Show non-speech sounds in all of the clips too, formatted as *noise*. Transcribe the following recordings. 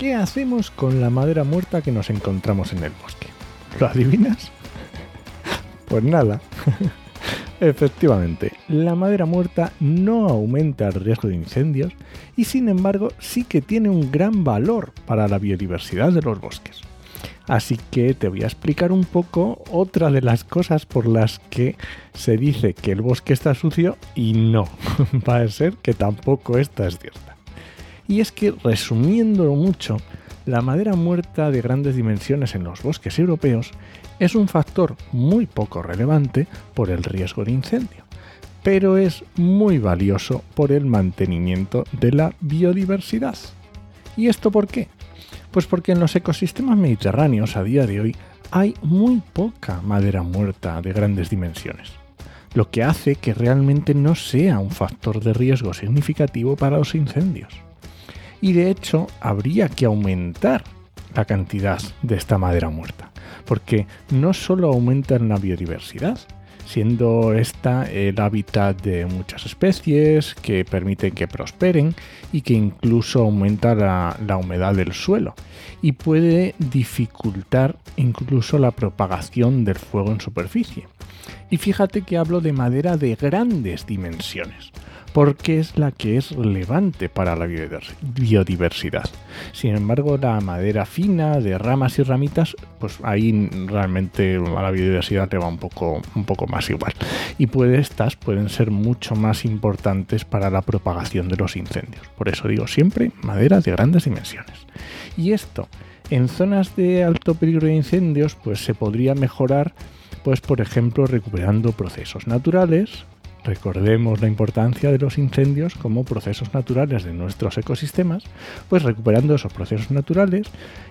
¿qué hacemos con la madera muerta que nos encontramos en el bosque? ¿Lo adivinas? Pues nada. *laughs* Efectivamente, la madera muerta no aumenta el riesgo de incendios y sin embargo sí que tiene un gran valor para la biodiversidad de los bosques. Así que te voy a explicar un poco otra de las cosas por las que se dice que el bosque está sucio y no, *laughs* va a ser que tampoco esta es cierta. Y es que, resumiéndolo mucho, la madera muerta de grandes dimensiones en los bosques europeos es un factor muy poco relevante por el riesgo de incendio, pero es muy valioso por el mantenimiento de la biodiversidad. ¿Y esto por qué? Pues porque en los ecosistemas mediterráneos a día de hoy hay muy poca madera muerta de grandes dimensiones, lo que hace que realmente no sea un factor de riesgo significativo para los incendios y de hecho habría que aumentar la cantidad de esta madera muerta, porque no solo aumenta en la biodiversidad, siendo esta el hábitat de muchas especies que permiten que prosperen y que incluso aumenta la, la, humedad del suelo y puede dificultar incluso la propagación del fuego en superficie. Y fíjate que hablo de madera de grandes dimensiones, porque es la que es relevante para la biodiversidad. Sin embargo, la madera fina de ramas y ramitas, pues ahí realmente a la biodiversidad le va un poco, un poco más igual. Y puede, estas pueden ser mucho más importantes para la propagación de los incendios. Por eso digo siempre madera de grandes dimensiones. Y esto, en zonas de alto peligro de incendios, pues se podría mejorar, pues por ejemplo, recuperando procesos naturales, recordemos la importancia de los incendios como procesos naturales de nuestros ecosistemas, pues recuperando esos procesos naturales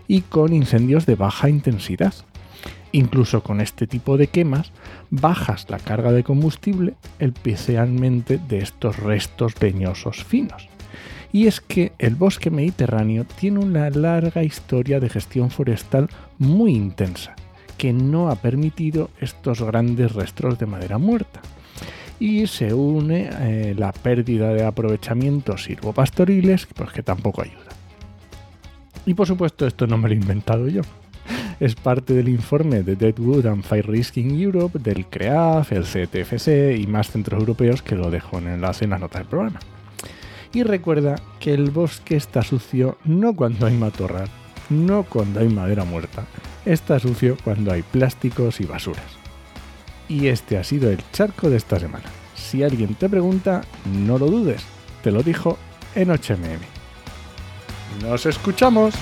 y con incendios de baja intensidad. Incluso con este tipo de quemas bajas la carga de combustible especialmente de estos restos leñosos finos. Y es que el bosque mediterráneo tiene una larga historia de gestión forestal muy intensa, que no ha permitido estos grandes restos de madera muerta y se une eh, la pérdida de aprovechamientos silvopastoriles, pues que tampoco ayuda. Y por supuesto esto no me lo he inventado yo. Es parte del informe de Deadwood and Fire Risk in Europe, del CREAF, el CTFC y más centros europeos que lo dejo en el enlace en las notas del programa. Y recuerda que el bosque está sucio no cuando hay matorral, no cuando hay madera muerta, está sucio cuando hay plásticos y basuras. Y este ha sido el charco de esta semana. Si alguien te pregunta, no lo dudes, te lo dijo en HMM. ¡Nos escuchamos!